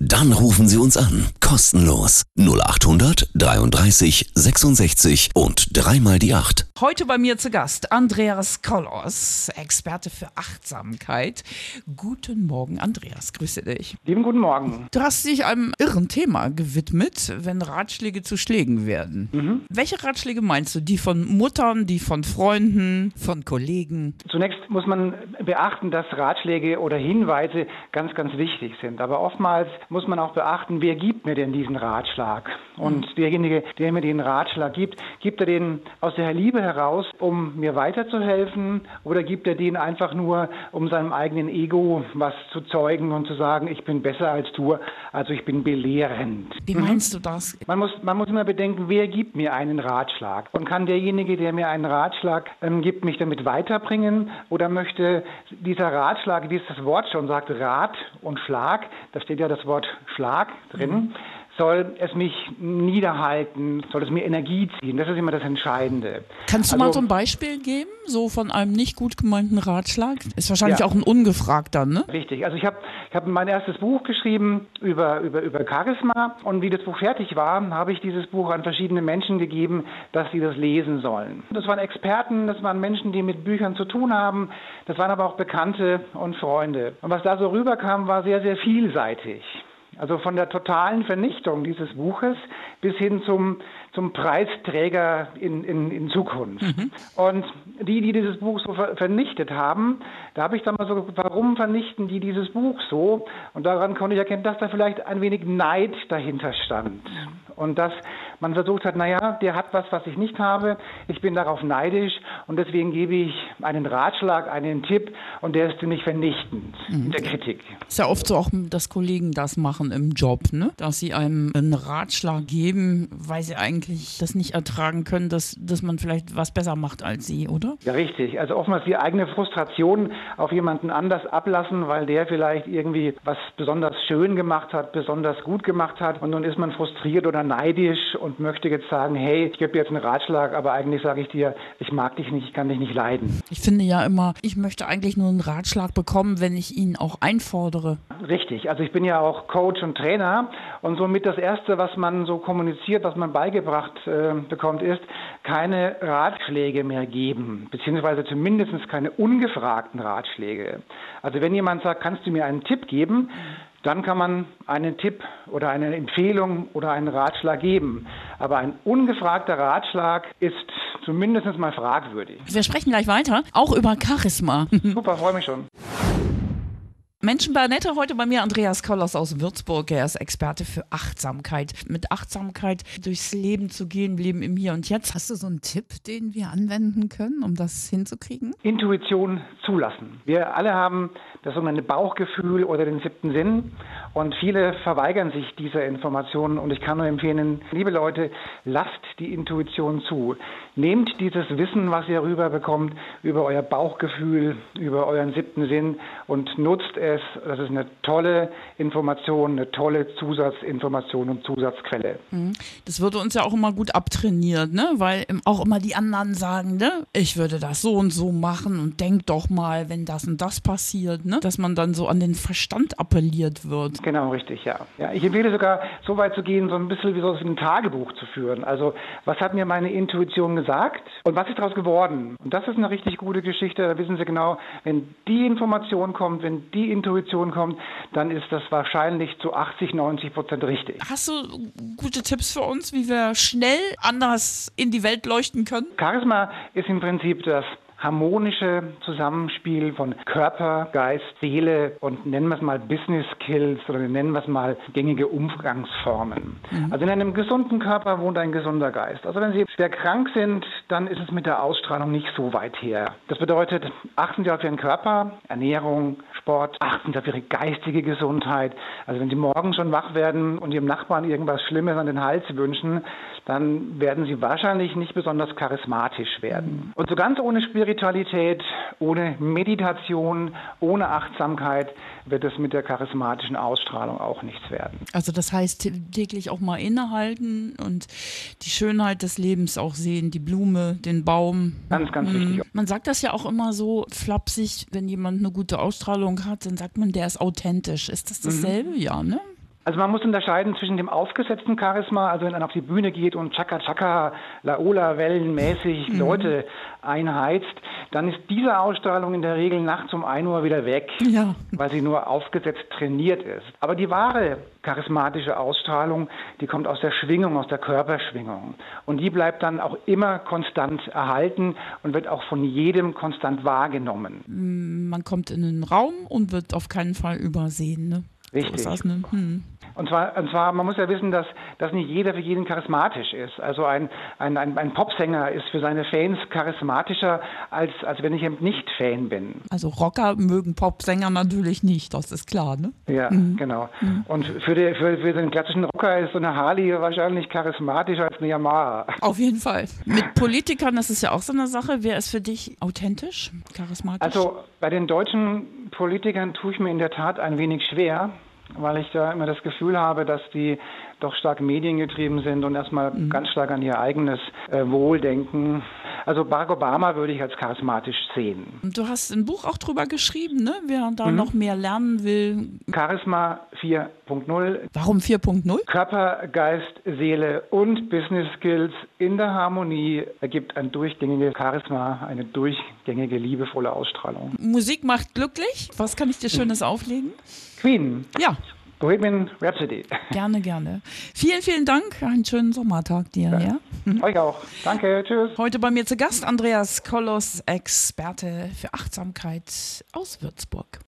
Dann rufen Sie uns an. Kostenlos. 0800 33 66 und dreimal die 8. Heute bei mir zu Gast Andreas Kollos, Experte für Achtsamkeit. Guten Morgen, Andreas. Grüße dich. Lieben guten Morgen. Du hast dich einem irren Thema gewidmet, wenn Ratschläge zu Schlägen werden. Mhm. Welche Ratschläge meinst du? Die von Muttern, die von Freunden, von Kollegen? Zunächst muss man beachten, dass Ratschläge oder Hinweise ganz, ganz wichtig sind. Aber oftmals muss man auch beachten, wer gibt mir denn diesen Ratschlag? Und derjenige, der mir den Ratschlag gibt, gibt er den aus der Liebe heraus, um mir weiterzuhelfen? Oder gibt er den einfach nur, um seinem eigenen Ego was zu zeugen und zu sagen, ich bin besser als du, also ich bin belehrend? Wie meinst du das? Man muss, man muss immer bedenken, wer gibt mir einen Ratschlag? Und kann derjenige, der mir einen Ratschlag ähm, gibt, mich damit weiterbringen? Oder möchte dieser Ratschlag, wie es das Wort schon sagt, Rat und Schlag, da steht ja das Wort Schlag drin, soll es mich niederhalten, soll es mir Energie ziehen? Das ist immer das Entscheidende. Kannst du Also- mal so ein Beispiel geben, so von einem nicht gut gemeinten Ratschlag? Ist wahrscheinlich Ja. auch ein ungefragter, ne? Richtig. Also ich habe ich hab mein erstes Buch geschrieben über, über, über Charisma und wie das Buch fertig war, habe ich dieses Buch an verschiedene Menschen gegeben, dass sie das lesen sollen. Das waren Experten, das waren Menschen, die mit Büchern zu tun haben, das waren aber auch Bekannte und Freunde. Und was da so rüberkam, war sehr, sehr vielseitig. Also von der totalen Vernichtung dieses Buches bis hin zum, zum Preisträger in, in, in Zukunft. Und die, die dieses Buch so ver vernichtet haben, da habe ich dann mal so warum vernichten die dieses Buch so? Und daran konnte ich erkennen, dass da vielleicht ein wenig Neid dahinter stand. Und dass man versucht hat, naja, der hat was, was ich nicht habe, ich bin darauf neidisch und deswegen gebe ich einen Ratschlag, einen Tipp und der ist ziemlich vernichtend in der Kritik. Ist ja oft so auch, dass Kollegen das machen im Job, ne? Dass sie einem einen Ratschlag geben, weil sie eigentlich das nicht ertragen können, dass, dass man vielleicht was besser macht als sie, oder? Ja, richtig. Also oftmals die eigene Frustration auf jemanden anders ablassen, weil der vielleicht irgendwie was besonders schön gemacht hat, besonders gut gemacht hat. Und nun ist man frustriert oder neidisch und möchte jetzt sagen, hey, ich gebe dir jetzt einen Ratschlag, aber eigentlich sage ich dir, ich mag dich nicht, ich kann dich nicht leiden. Ich finde ja immer, ich möchte eigentlich nur einen Ratschlag bekommen, wenn ich ihn auch einfordere. Richtig. Also ich bin ja auch Coach und Trainer und somit das Erste, was man so kommuniziert, was man beigebracht äh, bekommt, ist, keine Ratschläge mehr geben, beziehungsweise zumindest keine ungefragten Ratschläge. Also wenn jemand sagt, kannst du mir einen Tipp geben, dann kann man einen Tipp oder eine Empfehlung oder einen Ratschlag geben. Aber ein ungefragter Ratschlag ist zumindest mal fragwürdig. Wir sprechen gleich weiter, auch über Charisma. Super, freue mich schon. Menschen bei Annette, heute bei mir Andreas Kollers aus Würzburg. Er ist Experte für Achtsamkeit. Mit Achtsamkeit durchs Leben zu gehen, Leben im Hier und Jetzt. Hast du so einen Tipp, den wir anwenden können, um das hinzukriegen? Intuition zulassen. Wir alle haben das sogenannte Bauchgefühl oder den siebten Sinn und viele verweigern sich dieser Informationen und ich kann nur empfehlen, liebe Leute, lasst die Intuition zu. Nehmt dieses Wissen, was ihr rüberbekommt, über euer Bauchgefühl, über euren siebten Sinn und nutzt es. Das ist eine tolle Information, eine tolle Zusatzinformation und Zusatzquelle. Das würde uns ja auch immer gut abtrainiert, ne? Weil auch immer die anderen sagen, ne? Ich würde das so und so machen und denk doch mal, wenn das und das passiert, ne? Dass man dann so an den Verstand appelliert wird. Genau, richtig, ja. ja. Ich empfehle sogar, so weit zu gehen, so ein bisschen wie so ein Tagebuch zu führen. Also, was hat mir meine Intuition gesagt und was ist daraus geworden? Und das ist eine richtig gute Geschichte. Da wissen Sie genau, wenn die Information kommt, wenn die Intuition kommt, dann ist das wahrscheinlich zu 80, 90 Prozent richtig. Hast du gute Tipps für uns, wie wir schnell anders in die Welt leuchten können? Charisma ist im Prinzip das harmonische Zusammenspiel von Körper, Geist, Seele und nennen wir es mal Business Skills oder nennen wir es mal gängige Umgangsformen. Also in einem gesunden Körper wohnt ein gesunder Geist. Also wenn Sie schwer krank sind, dann ist es mit der Ausstrahlung nicht so weit her. Das bedeutet, achten Sie auf Ihren Körper, Ernährung, Sport, achten Sie auf Ihre geistige Gesundheit. Also wenn Sie morgen schon wach werden und Ihrem Nachbarn irgendwas Schlimmes an den Hals wünschen, dann werden Sie wahrscheinlich nicht besonders charismatisch werden. Und so ganz ohne Spiritualität, ohne Meditation, ohne Achtsamkeit wird es mit der charismatischen Ausstrahlung auch nichts werden. Also das heißt täglich auch mal innehalten und die Schönheit des Lebens auch sehen, die Blume, den Baum. Ganz, ganz Mhm. wichtig. Man sagt das ja auch immer so flapsig, wenn jemand eine gute Ausstrahlung hat, dann sagt man, der ist authentisch. Ist das dasselbe? Ja, ne? Also man muss unterscheiden zwischen dem aufgesetzten Charisma, also wenn man auf die Bühne geht und Chaka Chaka, Laola wellenmäßig Leute einheizt, dann ist diese Ausstrahlung in der Regel nachts um 1 Uhr wieder weg, Ja. weil sie nur aufgesetzt trainiert ist. Aber die wahre charismatische Ausstrahlung, die kommt aus der Schwingung, aus der Körperschwingung. Und die bleibt dann auch immer konstant erhalten und wird auch von jedem konstant wahrgenommen. Man kommt in einen Raum und wird auf keinen Fall übersehen, ne? Richtig. So ist das, ne? Hm. Und zwar, und zwar, man muss ja wissen, dass, dass nicht jeder für jeden charismatisch ist. Also ein, ein, ein, ein Popsänger ist für seine Fans charismatischer, als, als wenn ich eben nicht Fan bin. Also Rocker mögen Popsänger natürlich nicht, das ist klar, ne? Ja, genau. Und für, die, für, für den klassischen Rocker ist so eine Harley wahrscheinlich charismatischer als eine Yamaha. Auf jeden Fall. Mit Politikern ist es ja auch so eine Sache. Wer ist für dich authentisch, charismatisch? Also bei den deutschen Politikern tue ich mir in der Tat ein wenig schwer, weil ich da immer das Gefühl habe, dass die doch stark mediengetrieben sind und erstmal ganz stark an ihr eigenes äh, Wohl denken. Also Barack Obama würde ich als charismatisch sehen. du hast ein Buch auch drüber geschrieben, ne? Wer da noch mehr lernen will. Charisma 4.0, Warum 4.0? Körper, Geist, Seele und Business Skills in der Harmonie ergibt ein durchgängiges Charisma, eine durchgängige, liebevolle Ausstrahlung. Musik macht glücklich. Was kann ich dir Schönes auflegen? Queen, Ja, Bohemian Rhapsody. gerne, gerne. Vielen, vielen Dank. Einen schönen Sommertag dir, ja? Euch auch. Danke, tschüss. Heute bei mir zu Gast Andreas Kollos, Experte für Achtsamkeit aus Würzburg.